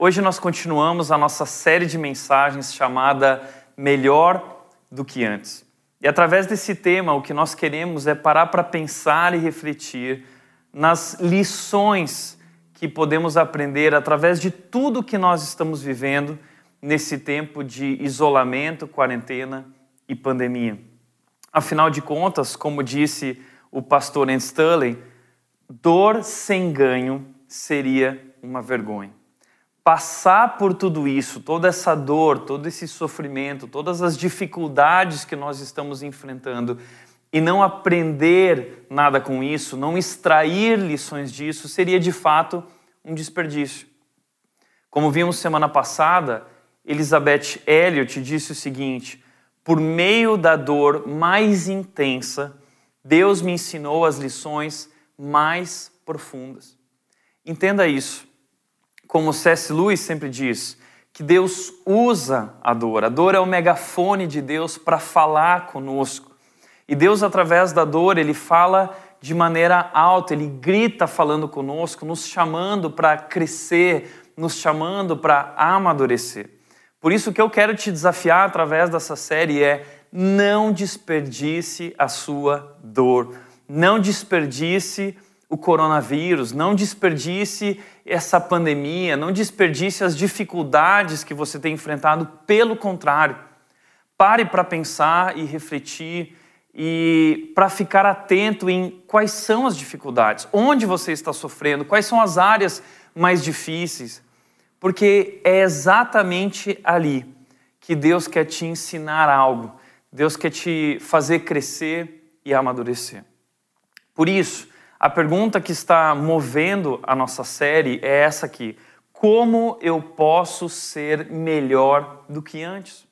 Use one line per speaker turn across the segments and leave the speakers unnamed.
Hoje nós continuamos a nossa série de mensagens chamada Melhor do que Antes. E através desse tema, o que nós queremos é parar para pensar e refletir nas lições que podemos aprender através de tudo que nós estamos vivendo nesse tempo de isolamento, quarentena e pandemia. Afinal de contas, como disse o pastor Anne Stanley, dor sem ganho seria uma vergonha passar por tudo isso, toda essa dor, todo esse sofrimento, todas as dificuldades que nós estamos enfrentando e não aprender nada com isso, não extrair lições disso, seria de fato um desperdício. Como vimos semana passada, Elizabeth Elliot disse o seguinte: por meio da dor mais intensa, Deus me ensinou as lições mais profundas. Entenda isso como C.S. Lewis sempre diz, que Deus usa a dor. A dor é o megafone de Deus para falar conosco. E Deus, através da dor, ele fala de maneira alta, ele grita falando conosco, nos chamando para crescer, nos chamando para amadurecer. Por isso que eu quero te desafiar através dessa série é não desperdice a sua dor. Não desperdice o coronavírus, não desperdice essa pandemia, não desperdice as dificuldades que você tem enfrentado, pelo contrário. Pare para pensar e refletir e para ficar atento em quais são as dificuldades, onde você está sofrendo, quais são as áreas mais difíceis, porque é exatamente ali que Deus quer te ensinar algo, Deus quer te fazer crescer e amadurecer. Por isso, a pergunta que está movendo a nossa série é essa aqui: como eu posso ser melhor do que antes?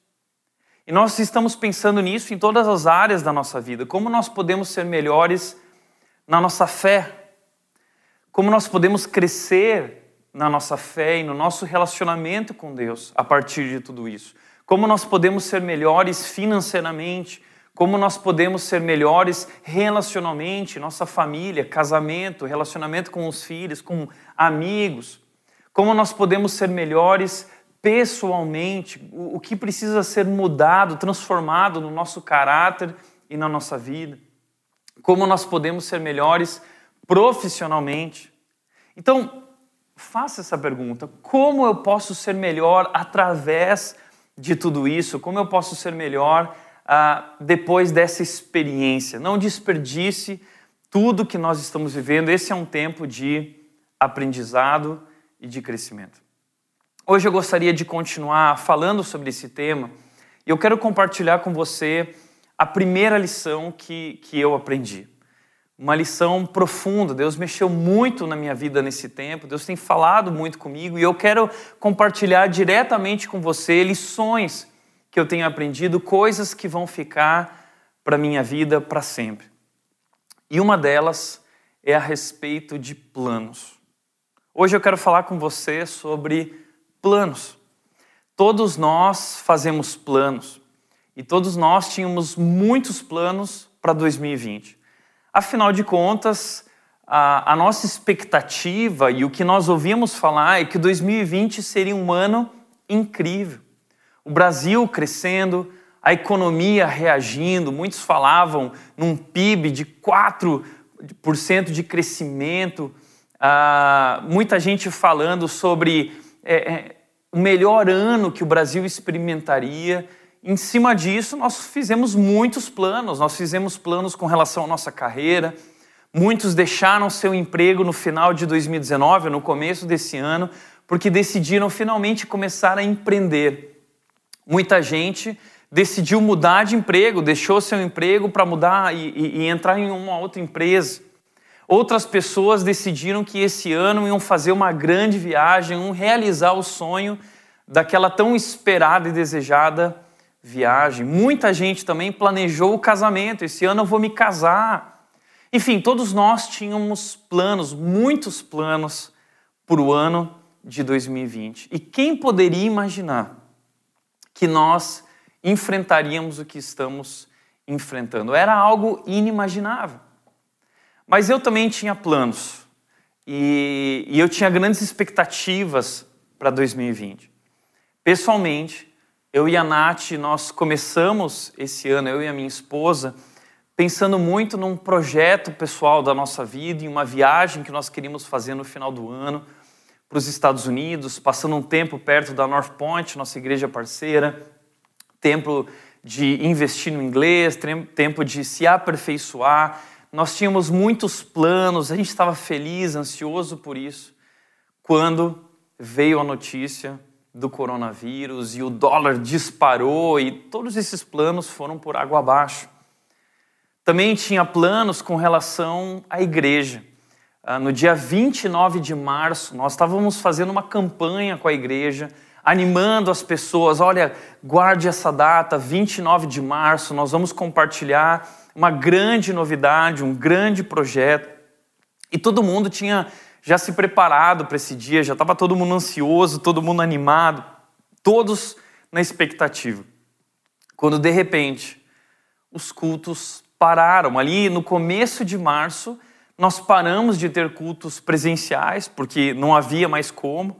E nós estamos pensando nisso em todas as áreas da nossa vida. Como nós podemos ser melhores na nossa fé? Como nós podemos crescer na nossa fé e no nosso relacionamento com Deus a partir de tudo isso? Como nós podemos ser melhores financeiramente? Como nós podemos ser melhores relacionalmente, nossa família, casamento, relacionamento com os filhos, com amigos, como nós podemos ser melhores pessoalmente, o que precisa ser mudado, transformado no nosso caráter e na nossa vida, como nós podemos ser melhores profissionalmente. Então, faça essa pergunta: como eu posso ser melhor através de tudo isso? Como eu posso ser melhor ah, depois dessa experiência. Não desperdice tudo que nós estamos vivendo. Esse é um tempo de aprendizado e de crescimento. Hoje eu gostaria de continuar falando sobre esse tema e eu quero compartilhar com você a primeira lição que, que eu aprendi. Uma lição profunda. Deus mexeu muito na minha vida nesse tempo, Deus tem falado muito comigo e eu quero compartilhar diretamente com você lições que eu tenho aprendido, coisas que vão ficar para minha vida para sempre. E uma delas é a respeito de planos. Hoje eu quero falar com você sobre planos. Todos nós fazemos planos e todos nós tínhamos muitos planos para 2020. Afinal de contas, a, a, nossa expectativa e o que nós ouvimos falar é que 2020 seria um ano incrível o Brasil crescendo, a economia reagindo, muitos falavam num PIB de 4% de crescimento, ah, muita gente falando sobre é, é, o melhor ano que o Brasil experimentaria. Em cima disso, nós fizemos muitos planos, nós fizemos planos com relação à nossa carreira. Muitos deixaram seu emprego no final de 2019, no começo desse ano, porque decidiram finalmente começar a empreender. Muita gente decidiu mudar de emprego, deixou seu emprego para mudar e, e, e, entrar em uma outra empresa. Outras pessoas decidiram que esse ano iam fazer uma grande viagem, iam realizar o sonho daquela tão esperada e desejada viagem. Muita gente também planejou o casamento. Esse ano eu vou me casar. Enfim, todos nós tínhamos planos, muitos planos para o ano de 2020. E quem poderia imaginar que nós enfrentaríamos o que estamos enfrentando. Era algo inimaginável. Mas eu também tinha planos e, e eu tinha grandes expectativas para 2020. Pessoalmente, eu e a Nath, nós começamos esse ano, eu e a minha esposa, pensando muito num projeto pessoal da nossa vida, em uma viagem que nós queríamos fazer no final do ano para os Estados Unidos, passando um tempo perto da North Point, nossa igreja parceira, tempo de investir no inglês, tempo de se aperfeiçoar. Nós tínhamos muitos planos, a gente estava feliz, ansioso por isso, quando veio a notícia do coronavírus e o dólar disparou e todos esses planos foram por água abaixo. Também tinha planos com relação à igreja. Ah, no dia 29 de março, nós estávamos fazendo uma campanha com a igreja, animando as pessoas: olha, guarde essa data, 29 de março, nós vamos compartilhar uma grande novidade, um grande projeto. E todo mundo tinha já se preparado para esse dia, já estava todo mundo ansioso, todo mundo animado, todos na expectativa. Quando de repente os cultos pararam, ali no começo de março, nós paramos de ter cultos presenciais, porque não havia mais como,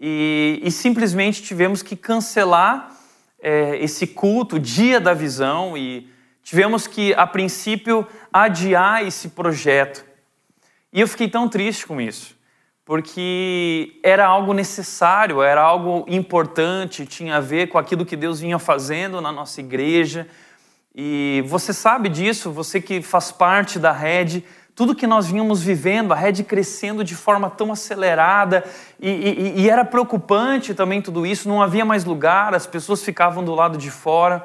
e, e simplesmente tivemos que cancelar é, esse culto, dia da visão, e tivemos que, a princípio, adiar esse projeto. E eu fiquei tão triste com isso, porque era algo necessário, era algo importante, tinha a ver com aquilo que Deus vinha fazendo na nossa igreja. E você sabe disso, você que faz parte da rede, tudo que nós vínhamos vivendo, a rede crescendo de forma tão acelerada, e, e, e, era preocupante também tudo isso, não havia mais lugar, as pessoas ficavam do lado de fora,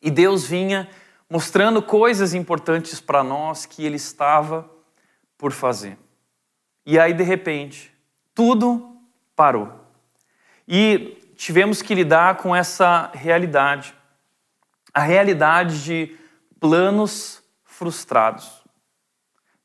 e Deus vinha mostrando coisas importantes para nós que Ele estava por fazer. E aí, de repente, tudo parou. E tivemos que lidar com essa realidade a realidade de planos frustrados.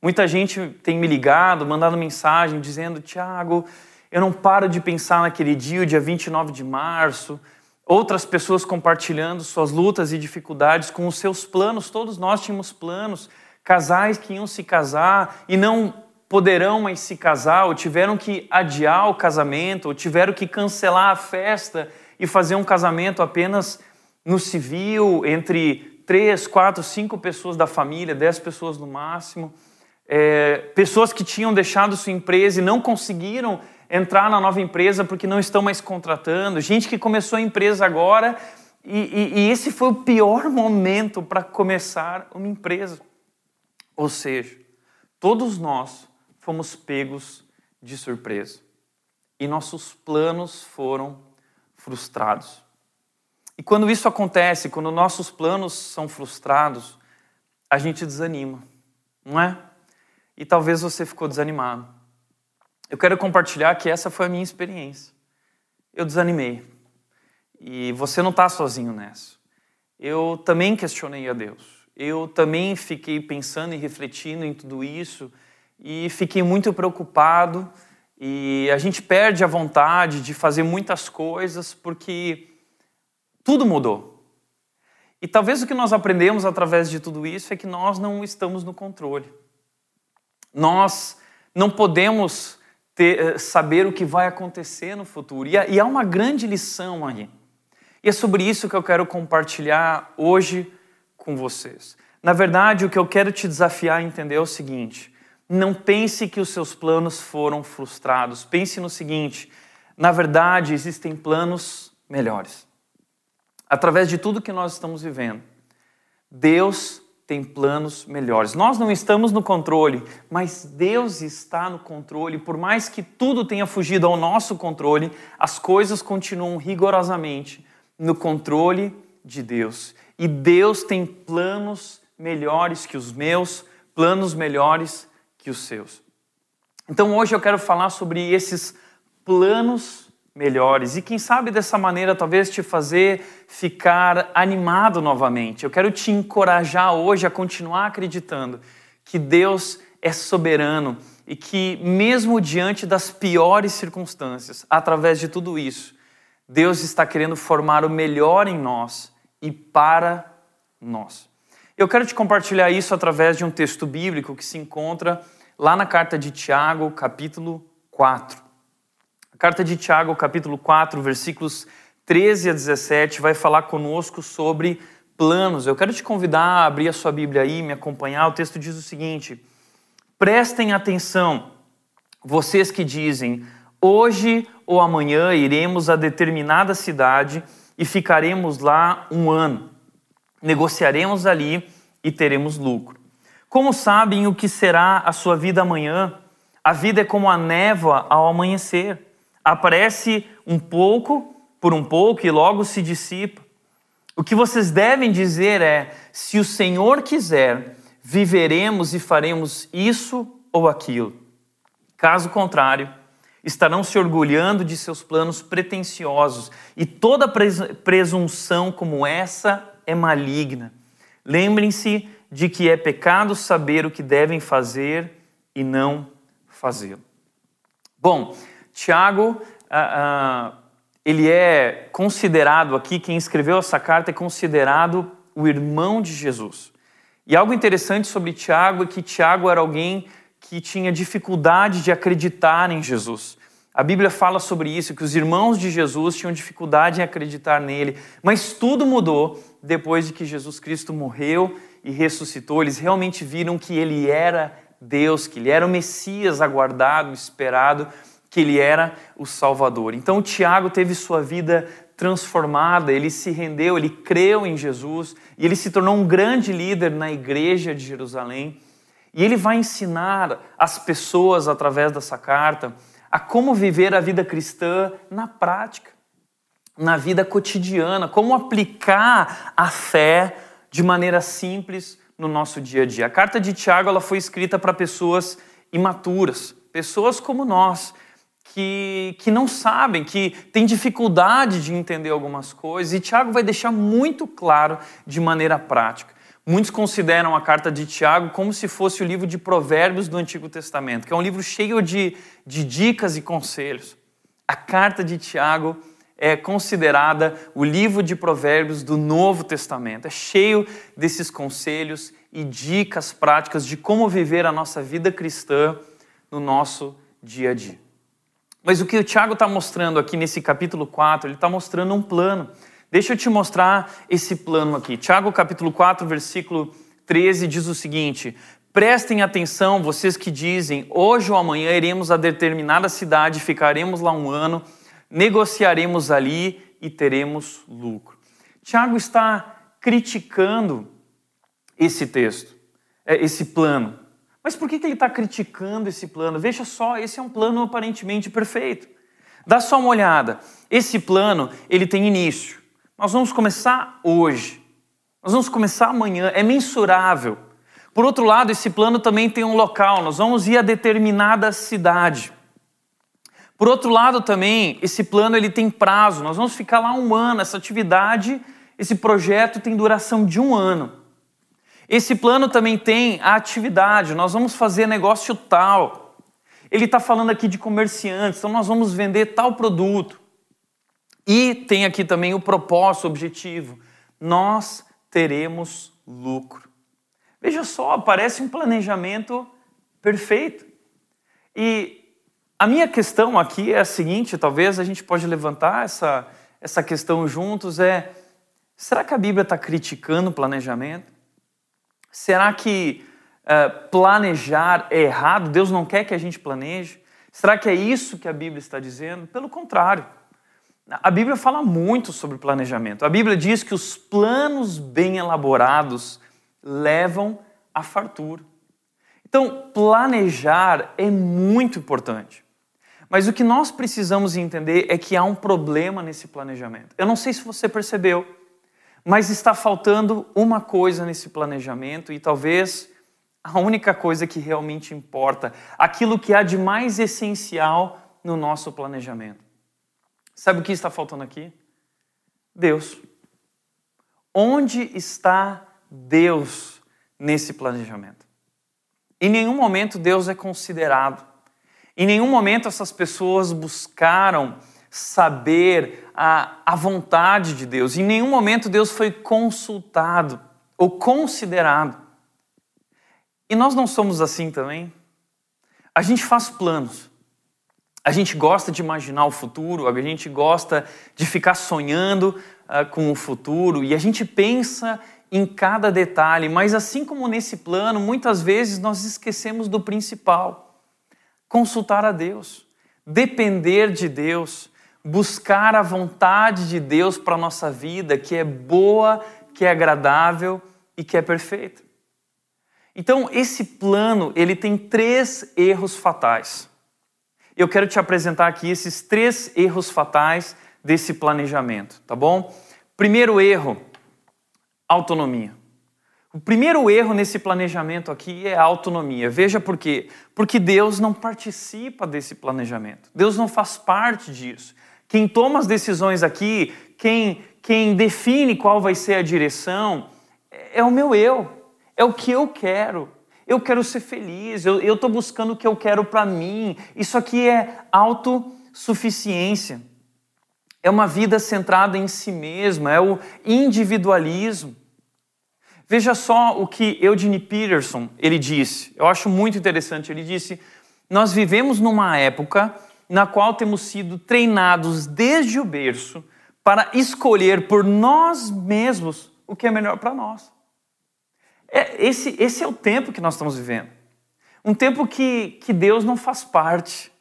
Muita gente tem me ligado, mandado mensagem dizendo: Tiago, eu não paro de pensar naquele dia, o dia 29 de março. Outras pessoas compartilhando suas lutas e dificuldades com os seus planos. Todos nós tínhamos planos. Casais que iam se casar e não poderão mais se casar, ou tiveram que adiar o casamento, ou tiveram que cancelar a festa e fazer um casamento apenas no civil entre três, quatro, cinco pessoas da família, dez pessoas no máximo é, pessoas que tinham deixado sua empresa e não conseguiram entrar na nova empresa porque não estão mais contratando, gente que começou a empresa agora e, e, e esse foi o pior momento para começar uma empresa. Ou seja, todos nós fomos pegos de surpresa e nossos planos foram frustrados. E quando isso acontece, quando nossos planos são frustrados, a gente desanima, não é? E talvez você ficou desanimado. Eu quero compartilhar que essa foi a minha experiência. Eu desanimei. E você não está sozinho nessa. Eu também questionei a Deus. Eu também fiquei pensando e refletindo em tudo isso e fiquei muito preocupado. E a gente perde a vontade de fazer muitas coisas porque tudo mudou. E talvez o que nós aprendemos através de tudo isso é que nós não estamos no controle. Nós não podemos ter, eh, saber o que vai acontecer no futuro. E, e há uma grande lição aí. E é sobre isso que eu quero compartilhar hoje com vocês. Na verdade, o que eu quero te desafiar a entender é o seguinte: não pense que os seus planos foram frustrados. Pense no seguinte: na verdade, existem planos melhores. Através de tudo que nós estamos vivendo, Deus tem planos melhores. Nós não estamos no controle, mas Deus está no controle. Por mais que tudo tenha fugido ao nosso controle, as coisas continuam rigorosamente no controle de Deus. E Deus tem planos melhores que os meus, planos melhores que os seus. Então hoje eu quero falar sobre esses planos melhores. E quem sabe dessa maneira talvez te fazer ficar animado novamente. Eu quero te encorajar hoje a continuar acreditando que Deus é soberano e que, mesmo diante das piores circunstâncias, através de tudo isso, Deus está querendo formar o melhor em nós e para nós. Eu quero te compartilhar isso através de um texto bíblico que se encontra lá na carta de Tiago, capítulo 4 A carta de Tiago, capítulo 4, versículos 13 a 17, vai falar conosco sobre planos. Eu quero te convidar a abrir a sua Bíblia aí, me acompanhar. O texto diz o seguinte: Prestem atenção, vocês que dizem, hoje ou amanhã iremos a determinada cidade e ficaremos lá um ano. Negociaremos ali e teremos lucro. Como sabem o que será a sua vida amanhã? A vida é como a névoa ao amanhecer. Aparece um pouco por um pouco e logo se dissipa. O que vocês devem dizer é: se o Senhor quiser, viveremos e faremos isso ou aquilo. Caso contrário, estarão se orgulhando de seus planos pretensiosos, e toda presunção como essa é maligna. Lembrem-se de que é pecado saber o que devem fazer e não fazê-lo. Bom, Tiago, ah, ah, ele é considerado aqui, quem escreveu essa carta é considerado o irmão de Jesus. E algo interessante sobre Tiago é que Tiago era alguém que tinha dificuldade de acreditar em Jesus. A Bíblia fala sobre isso, que os irmãos de Jesus tinham dificuldade em acreditar nele, mas tudo mudou depois de que Jesus Cristo morreu e ressuscitou. Eles realmente viram que ele era Deus, que ele era o Messias aguardado, esperado, que ele era o Salvador. Então Tiago teve sua vida transformada, ele se rendeu, ele creu em Jesus e ele se tornou um grande líder na igreja de Jerusalém. E ele vai ensinar as pessoas através dessa carta a como viver a vida cristã na prática, na vida cotidiana, como aplicar a fé de maneira simples no nosso dia a dia. A carta de Tiago ela foi escrita para pessoas imaturas, pessoas como nós, que, que não sabem, que têm dificuldade de entender algumas coisas, e Tiago vai deixar muito claro de maneira prática. Muitos consideram a carta de Tiago como se fosse o livro de Provérbios do Antigo Testamento, que é um livro cheio de, de dicas e conselhos. A carta de Tiago é considerada o livro de Provérbios do Novo Testamento. É cheio desses conselhos e dicas práticas de como viver a nossa vida cristã no nosso dia a dia. Mas o que o Tiago está mostrando aqui nesse capítulo 4, ele está mostrando um plano. Deixa eu te mostrar esse plano aqui. Tiago, capítulo 4, versículo 13, diz o seguinte: Prestem atenção, vocês que dizem, hoje ou amanhã iremos a determinada cidade, ficaremos lá um ano, negociaremos ali e teremos lucro. Tiago está criticando esse texto, é, esse plano. Mas por que ele está criticando esse plano? Veja só, esse é um plano aparentemente perfeito. Dá só uma olhada. Esse plano, ele tem início. Nós vamos começar hoje. Nós vamos começar amanhã. É mensurável. Por outro lado, esse plano também tem um local. Nós vamos ir a determinada cidade. Por outro lado, também, esse plano ele tem prazo. Nós vamos ficar lá um ano. Essa atividade, esse projeto tem duração de um ano. Esse plano também tem a atividade, nós vamos fazer negócio tal. Ele está falando aqui de comerciantes, então nós vamos vender tal produto. E tem aqui também o propósito, o objetivo. Nós teremos lucro. Veja só, parece um planejamento perfeito. E a minha questão aqui é a seguinte: talvez a gente pode levantar essa, essa questão juntos: é será que a Bíblia está criticando o planejamento? Será que uh, planejar é errado? Deus não quer que a gente planeje? Será que é isso que a Bíblia está dizendo? Pelo contrário. A Bíblia fala muito sobre planejamento. A Bíblia diz que os planos bem elaborados levam à fartura. Então, planejar é muito importante. Mas o que nós precisamos entender é que há um problema nesse planejamento. Eu não sei se você percebeu, mas está faltando uma coisa nesse planejamento e talvez a única coisa que realmente importa, aquilo que há de mais essencial no nosso planejamento. Sabe o que está faltando aqui? Deus. Onde está Deus nesse planejamento? Em nenhum momento Deus é considerado. Em nenhum momento essas pessoas buscaram saber a, a vontade de Deus. Em nenhum momento Deus foi consultado ou considerado. E nós não somos assim também. A gente faz planos. A gente gosta de imaginar o futuro, a gente gosta de ficar sonhando uh, com o futuro e a gente pensa em cada detalhe, mas assim como nesse plano, muitas vezes nós esquecemos do principal: consultar a Deus, depender de Deus, buscar a vontade de Deus para a nossa vida, que é boa, que é agradável e que é perfeita. Então, esse plano, ele tem três erros fatais. Eu quero te apresentar aqui esses três erros fatais desse planejamento, tá bom? Primeiro erro, autonomia. O primeiro erro nesse planejamento aqui é a autonomia. Veja por quê? Porque Deus não participa desse planejamento. Deus não faz parte disso. Quem toma as decisões aqui, quem, quem define qual vai ser a direção, é o meu eu. É o que eu quero. Eu quero ser feliz, eu estou buscando o que eu quero para mim. Isso aqui é autossuficiência. É uma vida centrada em si mesma, é o individualismo. Veja só o que Eugene Peterson ele disse. Eu acho muito interessante. Ele disse: nós vivemos numa época na qual temos sido treinados desde o berço para escolher por nós mesmos o que é melhor para nós. É, esse, esse é o tempo que nós estamos vivendo. Um tempo que, que Deus não faz parte.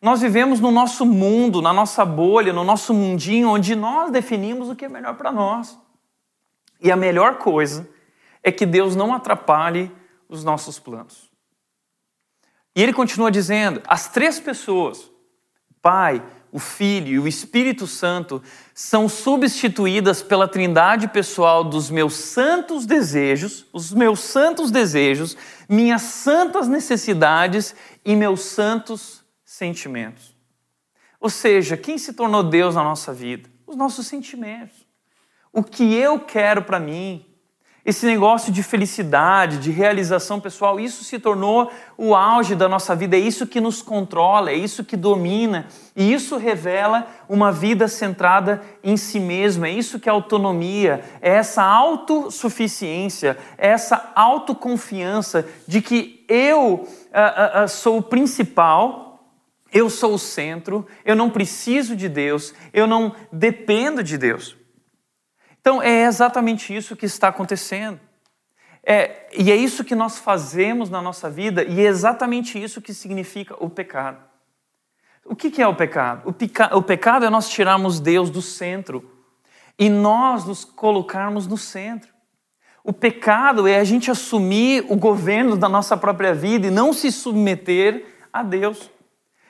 Nós vivemos no nosso mundo, na nossa bolha, no nosso mundinho, onde nós definimos o que é melhor para nós. E a melhor coisa é que Deus não atrapalhe os nossos planos. E ele continua dizendo: as três pessoas, Pai, o Filho e o Espírito Santo são substituídas pela trindade pessoal dos meus santos desejos, os meus santos desejos, minhas santas necessidades e meus santos sentimentos. Ou seja, quem se tornou Deus na nossa vida? Os nossos sentimentos. O que eu quero para mim, esse negócio de felicidade, de realização pessoal, isso se tornou o auge da nossa vida, é isso que nos controla, é isso que domina, e isso revela uma vida centrada em si mesma, é isso que é autonomia, é essa autossuficiência, é essa autoconfiança de que eu uh, uh, sou o principal, eu sou o centro, eu não preciso de Deus, eu não dependo de Deus. Então é exatamente isso que está acontecendo. É, e é isso que nós fazemos na nossa vida, e é exatamente isso que significa o pecado. O que, que é o pecado? O, o pecado é nós tirarmos Deus do centro e nós nos colocarmos no centro. O pecado é a gente assumir o governo da nossa própria vida e não se submeter a Deus.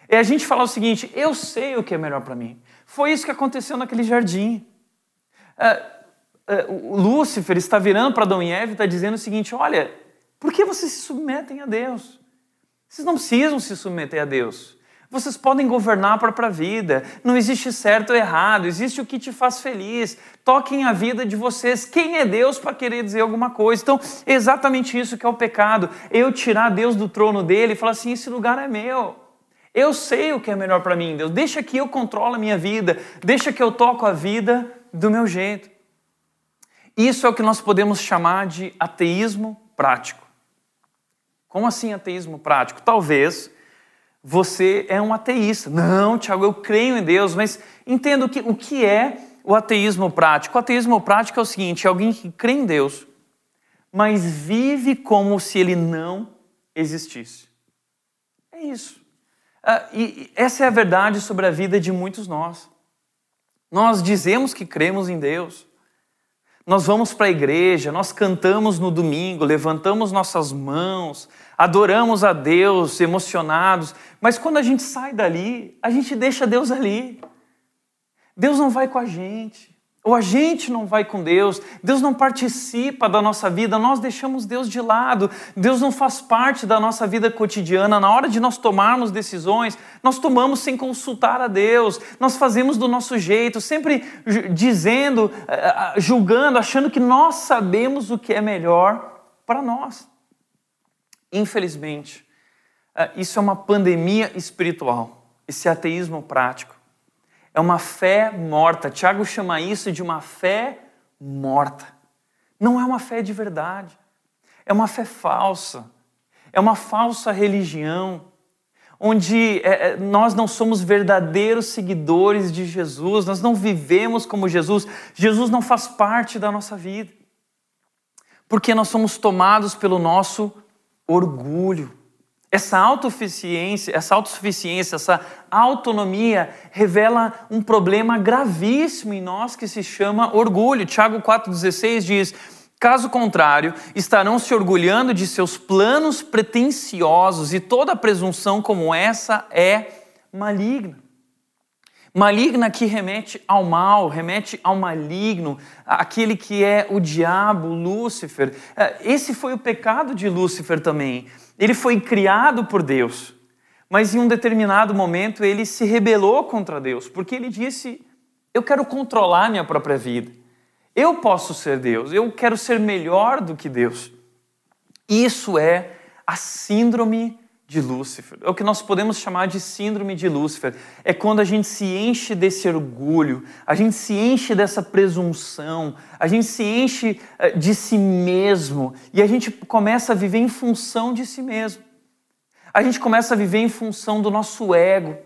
É a gente falar o seguinte: eu sei o que é melhor para mim. Foi isso que aconteceu naquele jardim. É, Lúcifer está virando para Adão e Eva e está dizendo o seguinte: olha, por que vocês se submetem a Deus? Vocês não precisam se submeter a Deus. Vocês podem governar a própria vida. Não existe certo ou errado, existe o que te faz feliz. Toquem a vida de vocês. Quem é Deus para querer dizer alguma coisa? Então, é exatamente isso que é o pecado. Eu tirar Deus do trono dele e falar assim: esse lugar é meu. Eu sei o que é melhor para mim, Deus. Deixa que eu controlo a minha vida. Deixa que eu toco a vida do meu jeito. Isso é o que nós podemos chamar de ateísmo prático. Como assim ateísmo prático? Talvez você é um ateísta. Não, Tiago, eu creio em Deus, mas entendo que, o que é o ateísmo prático. O ateísmo prático é o seguinte: é alguém que crê em Deus, mas vive como se ele não existisse. É isso. Ah, e essa é a verdade sobre a vida de muitos nós. Nós dizemos que cremos em Deus, nós vamos para a igreja, nós cantamos no domingo, levantamos nossas mãos, adoramos a Deus emocionados, mas quando a gente sai dali, a gente deixa Deus ali. Deus não vai com a gente. Ou a gente não vai com Deus, Deus não participa da nossa vida, nós deixamos Deus de lado, Deus não faz parte da nossa vida cotidiana. Na hora de nós tomarmos decisões, nós tomamos sem consultar a Deus, nós fazemos do nosso jeito, sempre dizendo, eh, eh, julgando, achando que nós sabemos o que é melhor para nós. Infelizmente, eh, isso é uma pandemia espiritual, esse ateísmo prático. É uma fé morta. Tiago chama isso de uma fé morta. Não é uma fé de verdade. É uma fé falsa. É uma falsa religião, onde é, nós não somos verdadeiros seguidores de Jesus, nós não vivemos como Jesus, Jesus não faz parte da nossa vida, porque nós somos tomados pelo nosso orgulho. Essa autossuficiência, essa autossuficiência, essa autonomia revela um problema gravíssimo em nós que se chama orgulho. Tiago 4,16 diz: Caso contrário, estarão se orgulhando de seus planos pretensiosos e toda presunção como essa é maligna. Maligna que remete ao mal, remete ao maligno, aquele que é o diabo, Lúcifer. É, esse foi o pecado de Lúcifer também. Ele foi criado por Deus, mas em um determinado momento ele se rebelou contra Deus, porque ele disse: Eu quero controlar minha própria vida. Eu posso ser Deus, eu quero ser melhor do que Deus. Isso é a síndrome de Lúcifer. É o que nós podemos chamar de síndrome de Lúcifer. É quando a gente se enche desse orgulho, a gente se enche dessa presunção, a gente se enche eh, de si mesmo e a gente começa a viver em função de si mesmo. A gente começa a viver em função do nosso ego,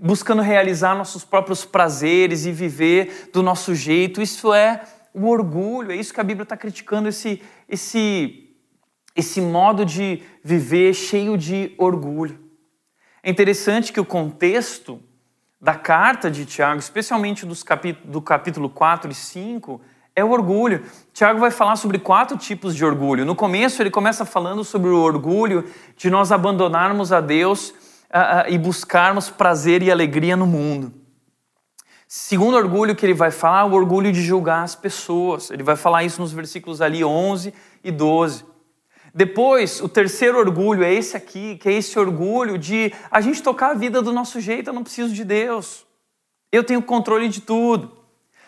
buscando realizar nossos próprios prazeres e viver do nosso jeito. Isso é o orgulho, é isso que a Bíblia está criticando, esse, esse esse modo de viver cheio de orgulho. É interessante que o contexto da carta de Tiago, especialmente dos do capítulo 4 e 5, é o orgulho. Tiago vai falar sobre quatro tipos de orgulho. No começo, ele começa falando sobre o orgulho de nós abandonarmos a Deus uh, uh, e buscarmos prazer e alegria no mundo. Segundo orgulho que ele vai falar, é o orgulho de julgar as pessoas. Ele vai falar isso nos versículos ali 11 e 12. Depois, o terceiro orgulho é esse aqui, que é esse orgulho de a gente tocar a vida do nosso jeito, eu não preciso de Deus. Eu tenho controle de tudo.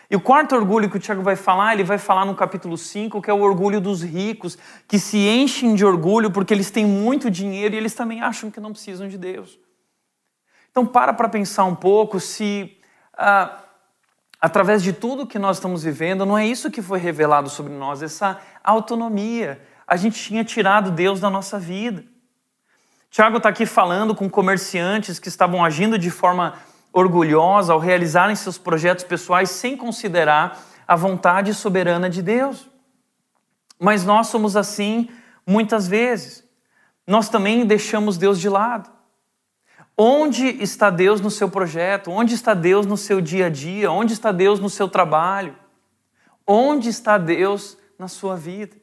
E o quarto orgulho que o Tiago vai falar, ele vai falar no capítulo 5, que é o orgulho dos ricos, que se enchem de orgulho porque eles têm muito dinheiro e eles também acham que não precisam de Deus. Então, para para pensar um pouco se, ah, através de tudo que nós estamos vivendo, não é isso que foi revelado sobre nós, essa autonomia, a gente tinha tirado Deus da nossa vida. Tiago está aqui falando com comerciantes que estavam agindo de forma orgulhosa ao realizarem seus projetos pessoais sem considerar a vontade soberana de Deus. Mas nós somos assim muitas vezes. Nós também deixamos Deus de lado. Onde está Deus no seu projeto? Onde está Deus no seu dia a dia? Onde está Deus no seu trabalho? Onde está Deus na sua vida?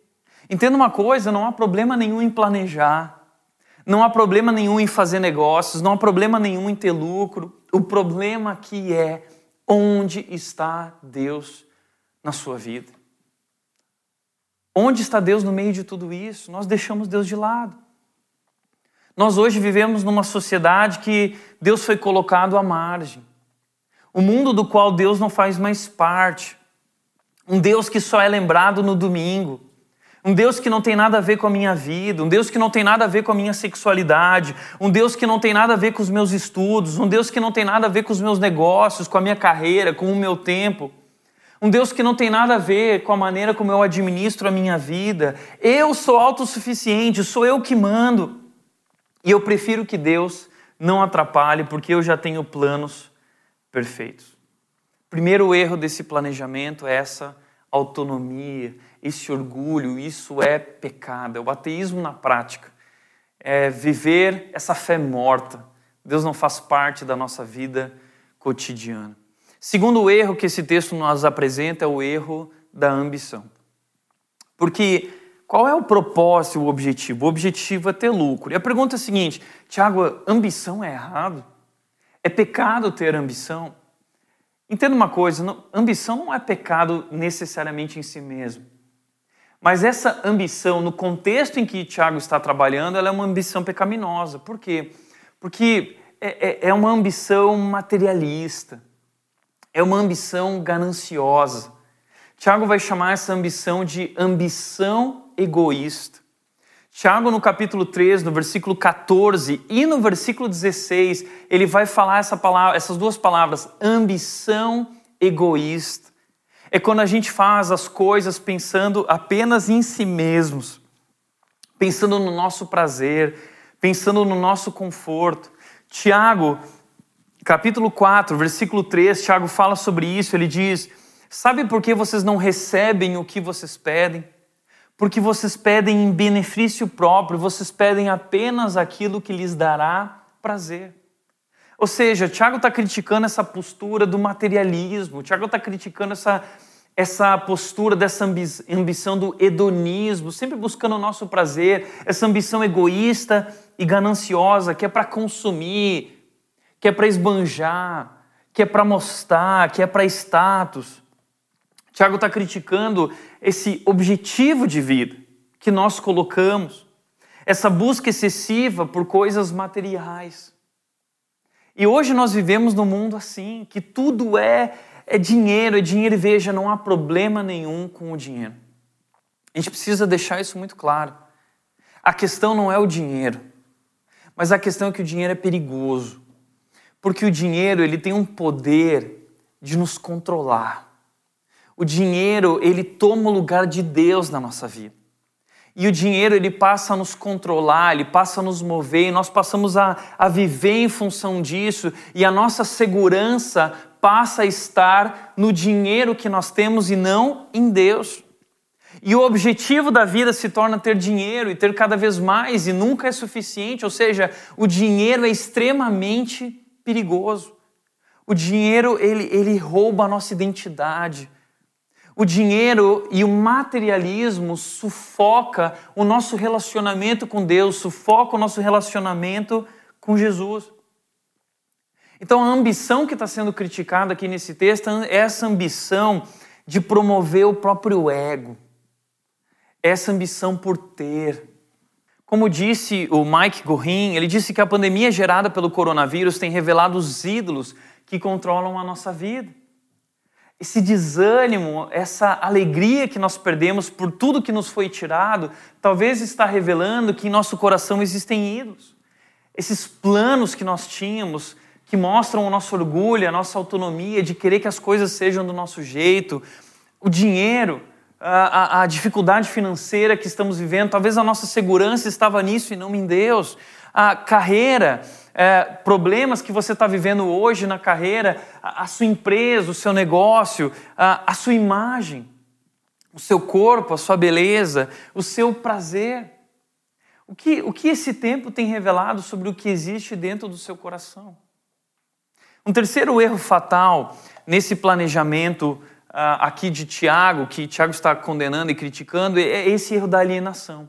Entenda uma coisa: não há problema nenhum em planejar, não há problema nenhum em fazer negócios, não há problema nenhum em ter lucro. O problema aqui é onde está Deus na sua vida. Onde está Deus no meio de tudo isso? Nós deixamos Deus de lado. Nós hoje vivemos numa sociedade que Deus foi colocado à margem. O um mundo do qual Deus não faz mais parte. Um Deus que só é lembrado no domingo. Um Deus que não tem nada a ver com a minha vida, um Deus que não tem nada a ver com a minha sexualidade, um Deus que não tem nada a ver com os meus estudos, um Deus que não tem nada a ver com os meus negócios, com a minha carreira, com o meu tempo. Um Deus que não tem nada a ver com a maneira como eu administro a minha vida. Eu sou autossuficiente, sou eu que mando. E eu prefiro que Deus não atrapalhe, porque eu já tenho planos perfeitos. Primeiro erro desse planejamento é essa autonomia, esse orgulho, isso é pecado, é o ateísmo na prática. É viver essa fé morta. Deus não faz parte da nossa vida cotidiana. Segundo erro que esse texto nos apresenta é o erro da ambição. Porque qual é o propósito, o objetivo? O objetivo é ter lucro. E a pergunta é a seguinte: Tiago, ambição é errado? É pecado ter ambição? Entenda uma coisa: ambição não é pecado necessariamente em si mesmo. Mas essa ambição, no contexto em que Tiago está trabalhando, ela é uma ambição pecaminosa. Por quê? Porque é, é, é uma ambição materialista, é uma ambição gananciosa. Tiago vai chamar essa ambição de ambição egoísta. Tiago, no capítulo 3, no versículo 14 e no versículo 16, ele vai falar essa palavra, essas duas palavras, ambição egoísta é quando a gente faz as coisas pensando apenas em si mesmos, pensando no nosso prazer, pensando no nosso conforto, Tiago, capítulo 4, versículo 3, Tiago fala sobre isso. Ele diz: Sabe por que vocês não recebem o que vocês pedem? Porque vocês pedem em benefício próprio, vocês pedem apenas aquilo que lhes dará prazer. Ou seja, Tiago está criticando essa postura do materialismo, Tiago está criticando essa, essa postura dessa ambição do hedonismo, sempre buscando o nosso prazer, essa ambição egoísta e gananciosa que é para consumir, que é para esbanjar, que é para mostrar, que é para status. Tiago está criticando esse objetivo de vida que nós colocamos, essa busca excessiva por coisas materiais. E hoje nós vivemos num mundo assim, que tudo é, é dinheiro, é dinheiro, e veja, não há problema nenhum com o dinheiro. A gente precisa deixar isso muito claro. A questão não é o dinheiro, mas a questão é que o dinheiro é perigoso. Porque o dinheiro ele tem um poder de nos controlar. O dinheiro, ele toma o lugar de Deus na nossa vida. E o dinheiro, ele passa a nos controlar, ele passa a nos mover, e nós passamos a, a viver em função disso, e a nossa segurança passa a estar no dinheiro que nós temos e não em Deus. E o objetivo da vida se torna ter dinheiro e ter cada vez mais, e nunca é suficiente, ou seja, o dinheiro é extremamente perigoso. O dinheiro, ele, ele rouba a nossa identidade. O dinheiro e o materialismo sufoca o nosso relacionamento com Deus, sufoca o nosso relacionamento com Jesus. Então a ambição que está sendo criticada aqui nesse texto é essa ambição de promover o próprio ego, essa ambição por ter. Como disse o Mike Gorin, ele disse que a pandemia gerada pelo coronavírus tem revelado os ídolos que controlam a nossa vida esse desânimo, essa alegria que nós perdemos por tudo que nos foi tirado, talvez está revelando que em nosso coração existem ídolos. Esses planos que nós tínhamos, que mostram o nosso orgulho, a nossa autonomia de querer que as coisas sejam do nosso jeito, o dinheiro, a, a, dificuldade financeira que estamos vivendo, talvez a nossa segurança estava nisso e não em Deus, a carreira, é, problemas que você está vivendo hoje na carreira, a, a, sua empresa, o seu negócio, a, a sua imagem, o seu corpo, a sua beleza, o seu prazer. O que, o que esse tempo tem revelado sobre o que existe dentro do seu coração? Um terceiro erro fatal nesse planejamento uh, aqui de Tiago, que Tiago está condenando e criticando, é esse erro da alienação.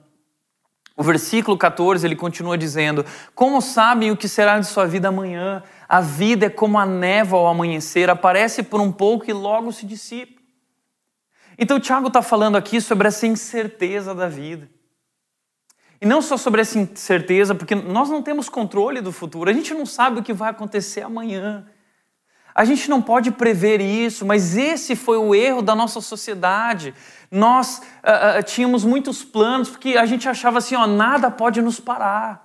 O versículo 14 ele continua dizendo: Como sabem o que será de sua vida amanhã? A vida é como a névoa ao amanhecer, aparece por um pouco e logo se dissipa. Então, Tiago está falando aqui sobre essa incerteza da vida. E não só sobre essa incerteza, porque nós não temos controle do futuro, a gente não sabe o que vai acontecer amanhã. A gente não pode prever isso, mas esse foi o erro da nossa sociedade. Nós uh, uh, tínhamos muitos planos porque a gente achava assim: ó, nada pode nos parar.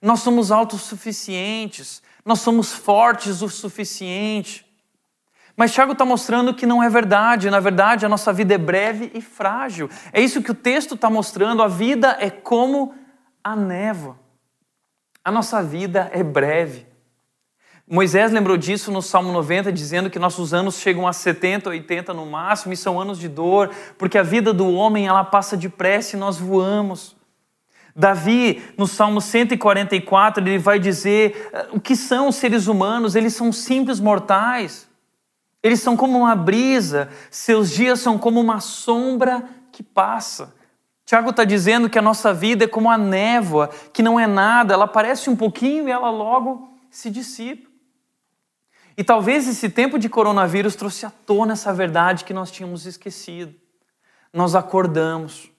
Nós somos autossuficientes, nós somos fortes o suficiente. Mas Tiago está mostrando que não é verdade. Na verdade, a nossa vida é breve e frágil. É isso que o texto está mostrando. A vida é como a névoa. A nossa vida é breve. Moisés lembrou disso no Salmo 90, dizendo que nossos anos chegam a 70, 80 no máximo, e são anos de dor, porque a vida do homem ela passa depressa e nós voamos. Davi, no Salmo 144, ele vai dizer ah, o que são os seres humanos, eles são simples mortais. Eles são como uma brisa, seus dias são como uma sombra que passa. Tiago está dizendo que a nossa vida é como a névoa, que não é nada, ela aparece um pouquinho e ela logo se dissipa. E talvez esse tempo de coronavírus trouxe à tona essa verdade que nós tínhamos esquecido. Nós acordamos.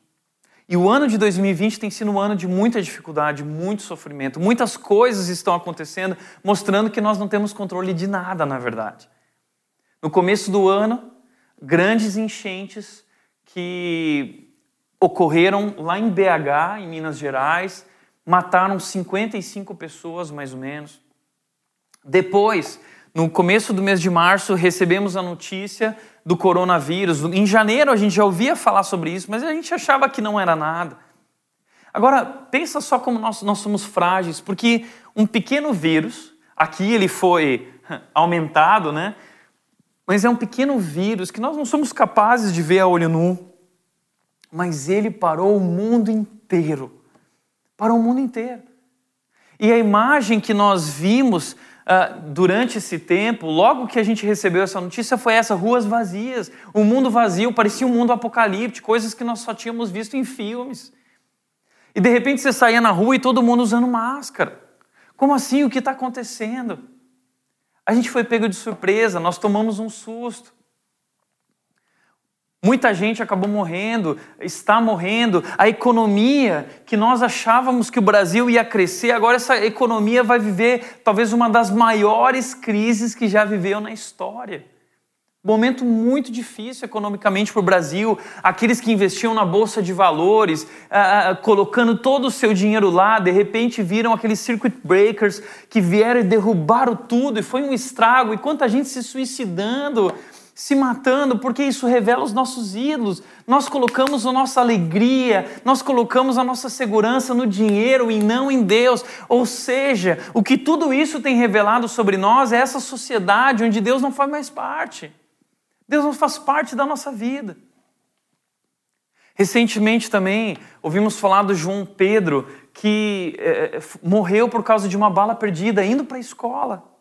E o ano de 2020 tem sido um ano de muita dificuldade, muito sofrimento. Muitas coisas estão acontecendo, mostrando que nós não temos controle de nada, na verdade. No começo do ano, grandes enchentes que ocorreram lá em BH, em Minas Gerais, mataram 55 pessoas, mais ou menos. Depois, no começo do mês de março, recebemos a notícia do coronavírus. Em janeiro, a gente já ouvia falar sobre isso, mas a gente achava que não era nada. Agora, pensa só como nós, nós somos frágeis, porque um pequeno vírus, aqui ele foi aumentado, né? Mas é um pequeno vírus que nós não somos capazes de ver a olho nu, mas ele parou o mundo inteiro. Parou o mundo inteiro. E a imagem que nós vimos uh, durante esse tempo, logo que a gente recebeu essa notícia, foi essa: ruas vazias, o um mundo vazio, parecia um mundo apocalíptico, coisas que nós só tínhamos visto em filmes. E de repente você saía na rua e todo mundo usando máscara. Como assim? O que está acontecendo? A gente foi pego de surpresa, nós tomamos um susto. Muita gente acabou morrendo, está morrendo. A economia que nós achávamos que o Brasil ia crescer, agora essa economia vai viver talvez uma das maiores crises que já viveu na história. Momento muito difícil economicamente para o Brasil. Aqueles que investiam na bolsa de valores, ah, ah, colocando todo o seu dinheiro lá, de repente viram aqueles circuit breakers que vieram e derrubaram tudo, e foi um estrago. E quanta gente se suicidando se matando, porque isso revela os nossos ídolos. Nós colocamos a nossa alegria, nós colocamos a nossa segurança no dinheiro e não em Deus. Ou seja, o que tudo isso tem revelado sobre nós é essa sociedade onde Deus não faz mais parte. Deus não faz parte da nossa vida. Recentemente também ouvimos falar do João Pedro que é, morreu por causa de uma bala perdida indo para a escola.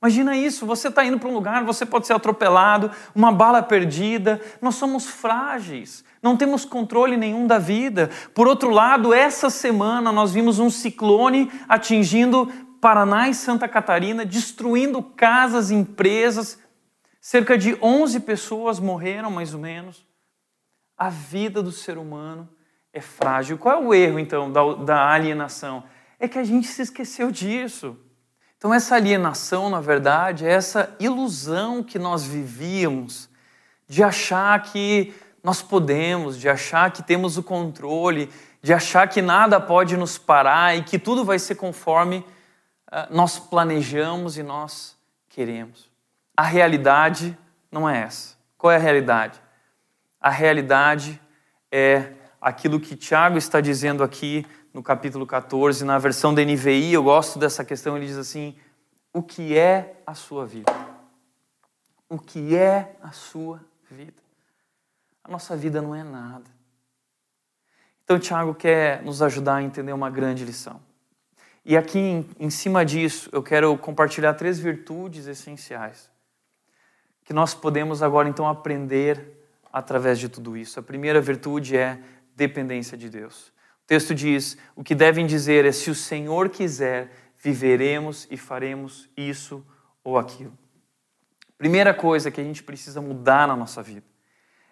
Imagina isso, você está indo para um lugar, você pode ser atropelado, uma bala perdida. Nós somos frágeis, não temos controle nenhum da vida. Por outro lado, essa semana nós vimos um ciclone atingindo Paraná e Santa Catarina, destruindo casas, empresas. Cerca de 11 pessoas morreram, mais ou menos. A vida do ser humano é frágil. Qual é o erro, então, da, da alienação? É que a gente se esqueceu disso. Então, essa alienação, na verdade, é essa ilusão que nós vivíamos de achar que nós podemos, de achar que temos o controle, de achar que nada pode nos parar e que tudo vai ser conforme uh, nós planejamos e nós queremos. A realidade não é essa. Qual é a realidade? A realidade é aquilo que Tiago está dizendo aqui no capítulo 14, na versão da NVI, eu gosto dessa questão, ele diz assim: O que é a sua vida? O que é a sua vida? A nossa vida não é nada. Então, Tiago quer nos ajudar a entender uma grande lição. E aqui, em, em cima disso, eu quero compartilhar três virtudes essenciais que nós podemos agora, então, aprender através de tudo isso. A primeira virtude é dependência de Deus texto diz: o que devem dizer é: se o Senhor quiser, viveremos e faremos isso ou aquilo. Primeira coisa que a gente precisa mudar na nossa vida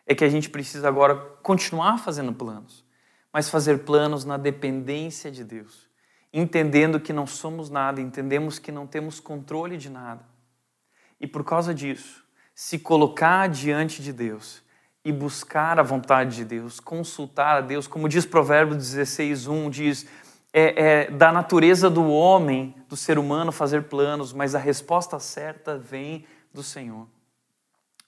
é que a gente precisa agora continuar fazendo planos, mas fazer planos na dependência de Deus, entendendo que não somos nada, entendemos que não temos controle de nada. E por causa disso, se colocar diante de Deus e buscar a vontade de Deus, consultar a Deus, como diz Provérbios 16, 1, diz, é, é, da natureza do homem, do ser humano, fazer planos, mas a resposta certa vem do Senhor.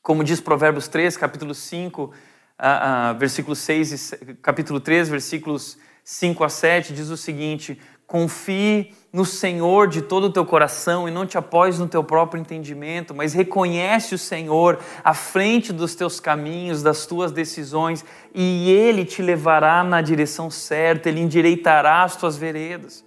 Como diz Provérbios 3, capítulo 5, ah, ah, versículo 6, capítulo 3, versículos 5 a 7, diz o seguinte: Confie no Senhor de todo o teu coração e não te apoies no teu próprio entendimento, mas reconhece o Senhor à frente dos teus caminhos, das tuas decisões, e Ele te levará na direção certa, Ele endireitará as tuas veredas.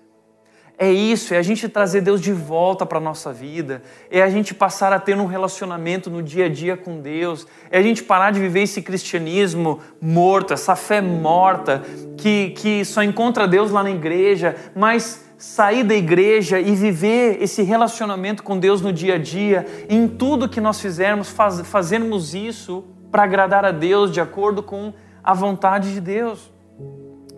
É isso, é a gente trazer Deus de volta para a nossa vida, é a gente passar a ter um relacionamento no dia a dia com Deus, é a gente parar de viver esse cristianismo morto, essa fé morta, que, que só encontra Deus lá na igreja, mas sair da igreja e viver esse relacionamento com Deus no dia a dia, em tudo que nós fizermos, faz, fazermos isso para agradar a Deus de acordo com a vontade de Deus.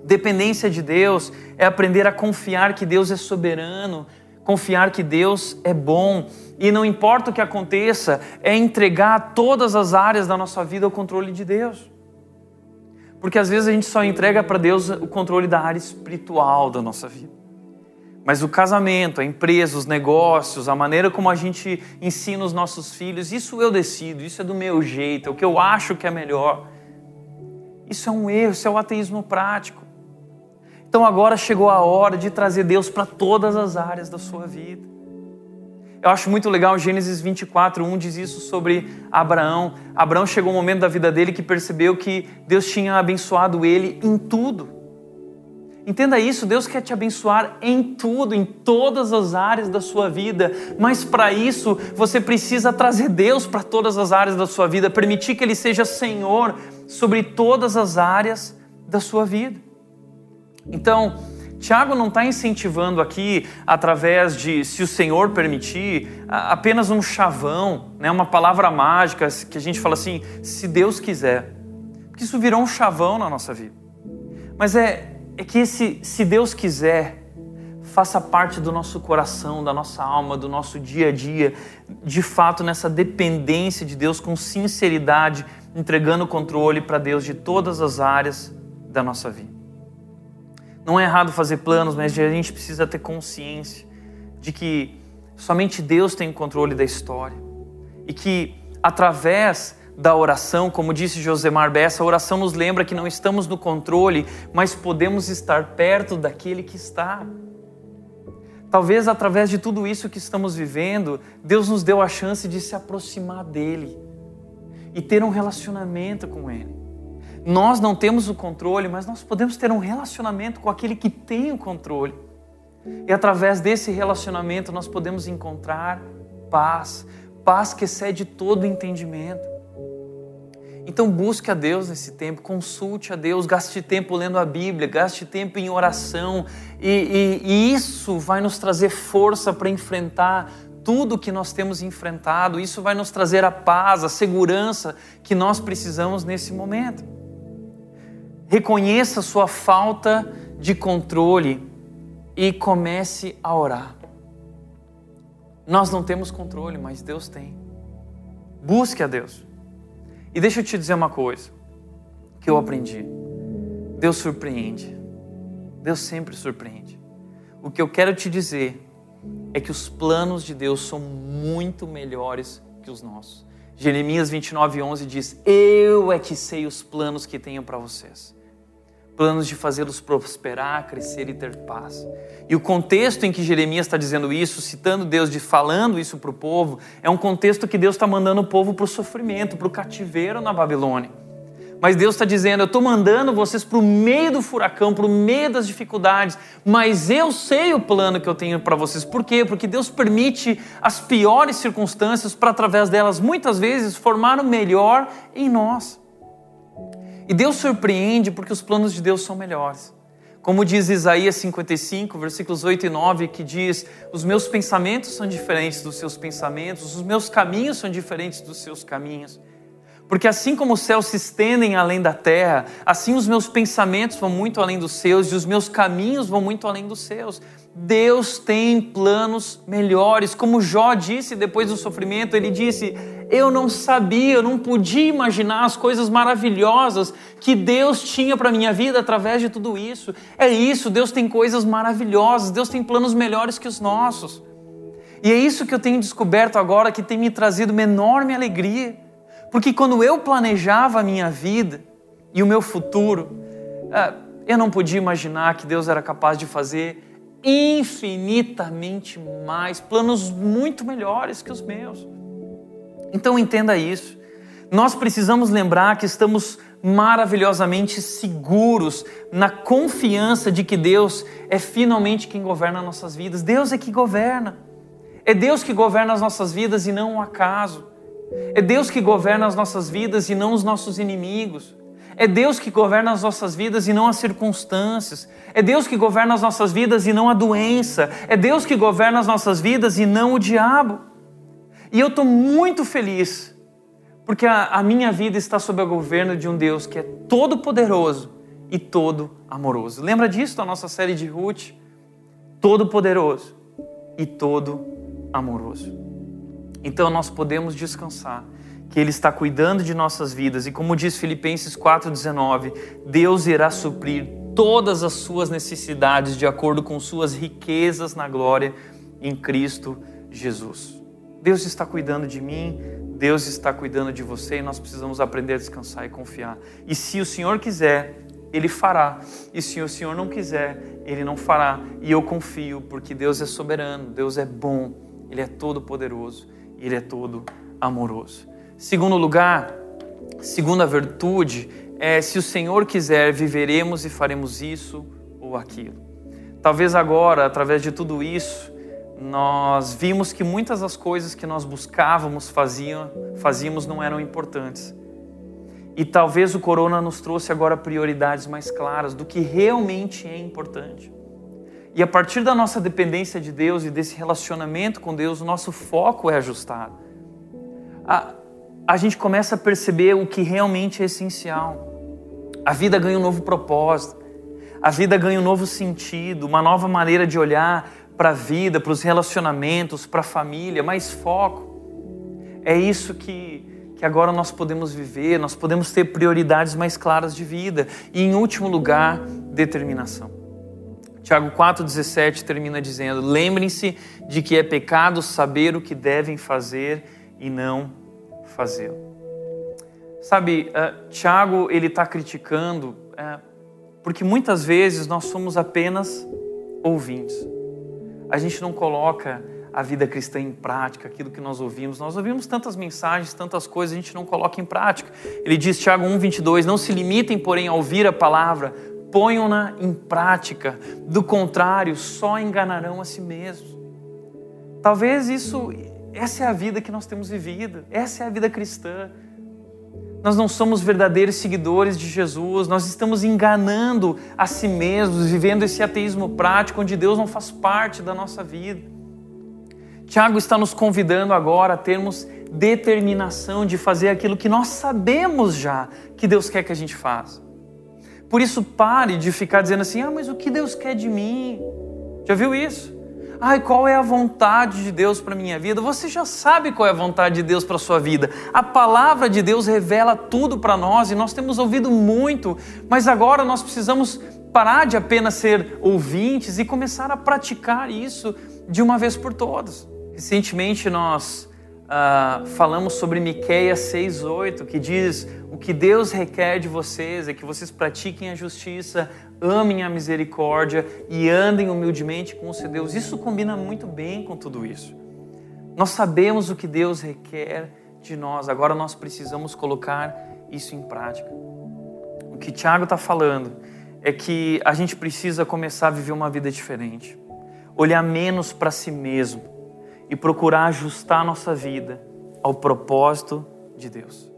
Dependência de Deus é aprender a confiar que Deus é soberano, confiar que Deus é bom e não importa o que aconteça, é entregar todas as áreas da nossa vida ao controle de Deus. Porque às vezes a gente só entrega para Deus o controle da área espiritual da nossa vida. Mas o casamento, a empresa, os negócios, a maneira como a gente ensina os nossos filhos, isso eu decido, isso é do meu jeito, é o que eu acho que é melhor. Isso é um erro, isso é o ateísmo prático. Então agora chegou a hora de trazer Deus para todas as áreas da sua vida. Eu acho muito legal, Gênesis 24, 1 diz isso sobre Abraão. Abraão chegou um momento da vida dele que percebeu que Deus tinha abençoado ele em tudo. Entenda isso, Deus quer te abençoar em tudo, em todas as áreas da sua vida, mas para isso você precisa trazer Deus para todas as áreas da sua vida, permitir que Ele seja Senhor sobre todas as áreas da sua vida. Então, Tiago não está incentivando aqui, através de, se o Senhor permitir, apenas um chavão, né, uma palavra mágica que a gente fala assim, se Deus quiser. Porque isso virou um chavão na nossa vida. Mas é, é que esse, se Deus quiser, faça parte do nosso coração, da nossa alma, do nosso dia a dia, de fato nessa dependência de Deus com sinceridade, entregando o controle para Deus de todas as áreas da nossa vida. Não é errado fazer planos, mas a gente precisa ter consciência de que somente Deus tem o controle da história e que através da oração, como disse Josemar Bessa, a oração nos lembra que não estamos no controle, mas podemos estar perto daquele que está. Talvez através de tudo isso que estamos vivendo, Deus nos deu a chance de se aproximar dele e ter um relacionamento com ele. Nós não temos o controle, mas nós podemos ter um relacionamento com aquele que tem o controle. E através desse relacionamento nós podemos encontrar paz, paz que excede todo entendimento. Então busque a Deus nesse tempo, consulte a Deus, gaste tempo lendo a Bíblia, gaste tempo em oração, e, e, e isso vai nos trazer força para enfrentar tudo que nós temos enfrentado, isso vai nos trazer a paz, a segurança que nós precisamos nesse momento. Reconheça sua falta de controle e comece a orar. Nós não temos controle, mas Deus tem. Busque a Deus. E deixa eu te dizer uma coisa que eu aprendi. Deus surpreende. Deus sempre surpreende. O que eu quero te dizer é que os planos de Deus são muito melhores que os nossos. Jeremias 29, 11 diz: Eu é que sei os planos que tenho para vocês planos de fazê-los prosperar, crescer e ter paz. E o contexto em que Jeremias está dizendo isso, citando Deus, de falando isso para o povo, é um contexto que Deus está mandando o povo para o sofrimento, para o cativeiro na Babilônia. Mas Deus está dizendo: Eu estou mandando vocês para o meio do furacão, para o meio das dificuldades, mas eu sei o plano que eu tenho para vocês. Por quê? Porque Deus permite as piores circunstâncias para, através delas, muitas vezes, formar o melhor em nós. E Deus surpreende porque os planos de Deus são melhores. Como diz Isaías 55, versículos 8 e 9, que diz: Os meus pensamentos são diferentes dos seus pensamentos, os meus caminhos são diferentes dos seus caminhos. Porque assim como os céus se estendem além da terra, assim os meus pensamentos vão muito além dos seus e os meus caminhos vão muito além dos seus. Deus tem planos melhores. Como Jó disse depois do sofrimento, ele disse: Eu não sabia, eu não podia imaginar as coisas maravilhosas que Deus tinha para a minha vida através de tudo isso. É isso, Deus tem coisas maravilhosas, Deus tem planos melhores que os nossos. E é isso que eu tenho descoberto agora que tem me trazido uma enorme alegria. Porque quando eu planejava a minha vida e o meu futuro, ah, eu não podia imaginar que Deus era capaz de fazer infinitamente mais, planos muito melhores que os meus. Então entenda isso. Nós precisamos lembrar que estamos maravilhosamente seguros na confiança de que Deus é finalmente quem governa nossas vidas. Deus é que governa. É Deus que governa as nossas vidas e não o um acaso. É Deus que governa as nossas vidas e não os nossos inimigos. É Deus que governa as nossas vidas e não as circunstâncias. É Deus que governa as nossas vidas e não a doença. É Deus que governa as nossas vidas e não o diabo. E eu estou muito feliz, porque a, a, minha vida está sob o governo de um Deus que é todo poderoso e todo amoroso. Lembra disso da nossa série de Ruth? Todo poderoso e todo amoroso. Então nós podemos descansar que Ele está cuidando de nossas vidas e, como diz Filipenses 4,19, Deus irá suprir todas as suas necessidades de acordo com suas riquezas na glória em Cristo Jesus. Deus está cuidando de mim, Deus está cuidando de você e nós precisamos aprender a descansar e confiar. E se o Senhor quiser, Ele fará. E se o Senhor não quiser, Ele não fará. E eu confio, porque Deus é soberano, Deus é bom, Ele é todo poderoso, Ele é todo amoroso. Segundo lugar, segunda virtude é se o Senhor quiser, viveremos e faremos isso ou aquilo. Talvez agora, através de tudo isso, nós vimos que muitas das coisas que nós buscávamos, faziam, fazíamos, não eram importantes. E talvez o corona nos trouxe agora prioridades mais claras do que realmente é importante. E a partir da nossa dependência de Deus e desse relacionamento com Deus, o nosso foco é ajustado. A, a gente começa a perceber o que realmente é essencial. A vida ganha um novo propósito, a vida ganha um novo sentido, uma nova maneira de olhar para a vida, para os relacionamentos, para a família, mais foco. É isso que, que agora nós podemos viver, nós podemos ter prioridades mais claras de vida. E, em último lugar, determinação. Tiago 4,17 termina dizendo: Lembrem-se de que é pecado saber o que devem fazer e não fazê-lo. Sabe, uh, Tiago ele está criticando uh, porque muitas vezes nós somos apenas ouvintes a gente não coloca a vida cristã em prática, aquilo que nós ouvimos. Nós ouvimos tantas mensagens, tantas coisas, a gente não coloca em prática. Ele diz, Tiago 1,22, não se limitem, porém, a ouvir a palavra, ponham-na em prática, do contrário, só enganarão a si mesmos. Talvez isso, essa é a vida que nós temos vivido, essa é a vida cristã nós não somos verdadeiros seguidores de Jesus, nós estamos enganando a si mesmos, vivendo esse ateísmo prático onde Deus não faz parte da nossa vida. Tiago está nos convidando agora a termos determinação de fazer aquilo que nós sabemos já que Deus quer que a gente faça. Por isso, pare de ficar dizendo assim: ah, mas o que Deus quer de mim? Já viu isso? Ai, qual é a vontade de Deus para minha vida? Você já sabe qual é a vontade de Deus para sua vida. A palavra de Deus revela tudo para nós e nós temos ouvido muito, mas agora nós precisamos parar de apenas ser ouvintes e começar a praticar isso de uma vez por todas. Recentemente nós uh, falamos sobre Miqueias 6:8, que diz: o que Deus requer de vocês é que vocês pratiquem a justiça, amem a misericórdia e andem humildemente com o seu Deus. Isso combina muito bem com tudo isso. Nós sabemos o que Deus requer de nós, agora nós precisamos colocar isso em prática. O que Tiago está falando é que a gente precisa começar a viver uma vida diferente, olhar menos para si mesmo e procurar ajustar nossa vida ao propósito de Deus.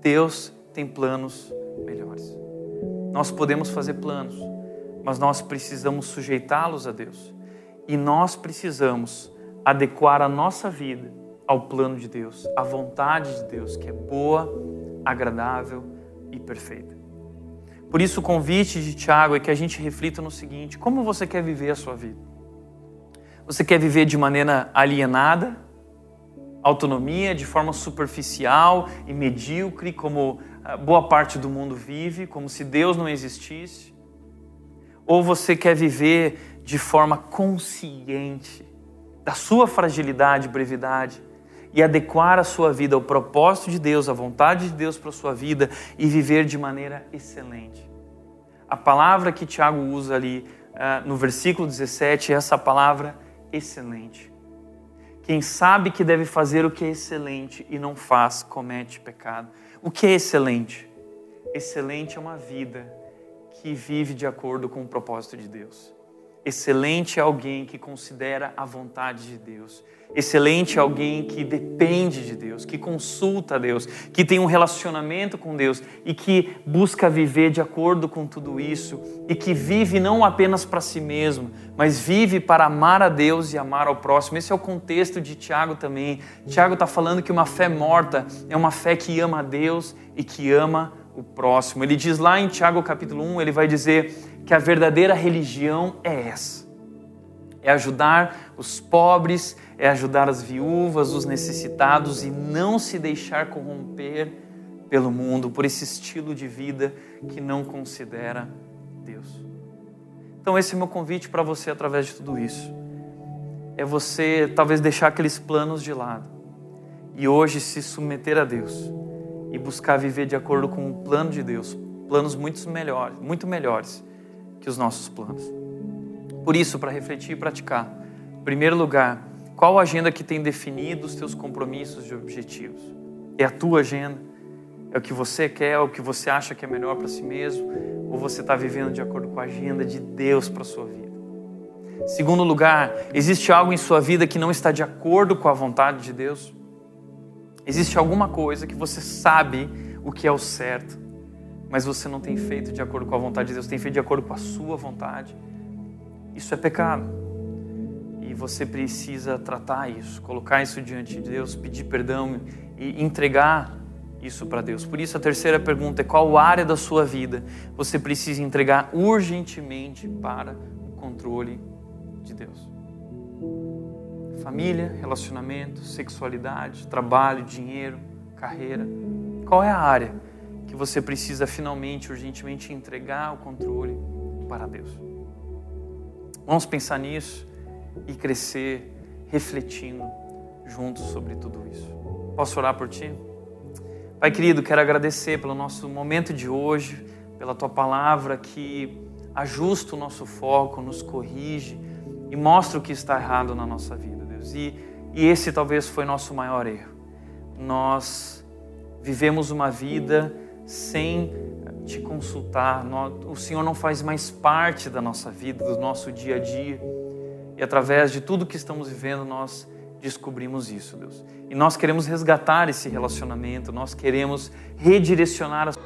Deus tem planos melhores. Nós podemos fazer planos, mas nós precisamos sujeitá-los a Deus. E nós precisamos adequar a nossa vida ao plano de Deus, à vontade de Deus, que é boa, agradável e perfeita. Por isso, o convite de Tiago é que a gente reflita no seguinte: como você quer viver a sua vida? Você quer viver de maneira alienada, autonomia, de forma superficial e medíocre, como boa parte do mundo vive, como se Deus não existisse? Ou você quer viver de forma consciente da sua fragilidade e brevidade e adequar a sua vida ao propósito de Deus, à vontade de Deus para a sua vida e viver de maneira excelente? A palavra que Tiago usa ali uh, no versículo 17 é essa palavra excelente. Quem sabe que deve fazer o que é excelente e não faz, comete pecado. O que é excelente? Excelente é uma vida que vive de acordo com o propósito de Deus. Excelente é alguém que considera a vontade de Deus. Excelente é alguém que depende de Deus, que consulta a Deus, que tem um relacionamento com Deus e que busca viver de acordo com tudo isso e que vive não apenas para si mesmo, mas vive para amar a Deus e amar ao próximo. Esse é o contexto de Tiago também. Tiago está falando que uma fé morta é uma fé que ama a Deus e que ama o próximo. Ele diz lá em Tiago capítulo 1, ele vai dizer que a verdadeira religião é essa. É ajudar os pobres, é ajudar as viúvas, os necessitados e não se deixar corromper pelo mundo, por esse estilo de vida que não considera Deus. Então, esse é o meu convite para você através de tudo isso. É você talvez deixar aqueles planos de lado e hoje se submeter a Deus e buscar viver de acordo com o plano de Deus planos muito melhores, muito melhores que os nossos planos. Por isso, para refletir e praticar, em primeiro lugar, qual a agenda que tem definido os teus compromissos e objetivos? É a tua agenda? É o que você quer, é o que você acha que é melhor para si mesmo? Ou você está vivendo de acordo com a agenda de Deus para a sua vida? Segundo lugar, existe algo em sua vida que não está de acordo com a vontade de Deus? Existe alguma coisa que você sabe o que é o certo, mas você não tem feito de acordo com a vontade de Deus, tem feito de acordo com a sua vontade? Isso é pecado. E você precisa tratar isso, colocar isso diante de Deus, pedir perdão e entregar isso para Deus. Por isso, a terceira pergunta é: qual área da sua vida você precisa entregar urgentemente para o controle de Deus. Família, relacionamento, sexualidade, trabalho, dinheiro, carreira. Qual é a área você precisa finalmente, urgentemente entregar o controle para Deus? Vamos pensar nisso e crescer refletindo juntos sobre tudo isso. Posso orar por ti? Pai querido, quero agradecer pelo nosso momento de hoje, pela tua palavra que ajusta o nosso foco, nos corrige e mostra o que está errado na nossa vida, Deus. E, e esse talvez foi nosso maior erro. Nós vivemos uma vida sem te consultar, o Senhor não faz mais parte da nossa vida, do nosso dia a dia. E através de tudo que estamos vivendo, nós descobrimos isso, Deus. E nós queremos resgatar esse relacionamento, nós queremos redirecionar as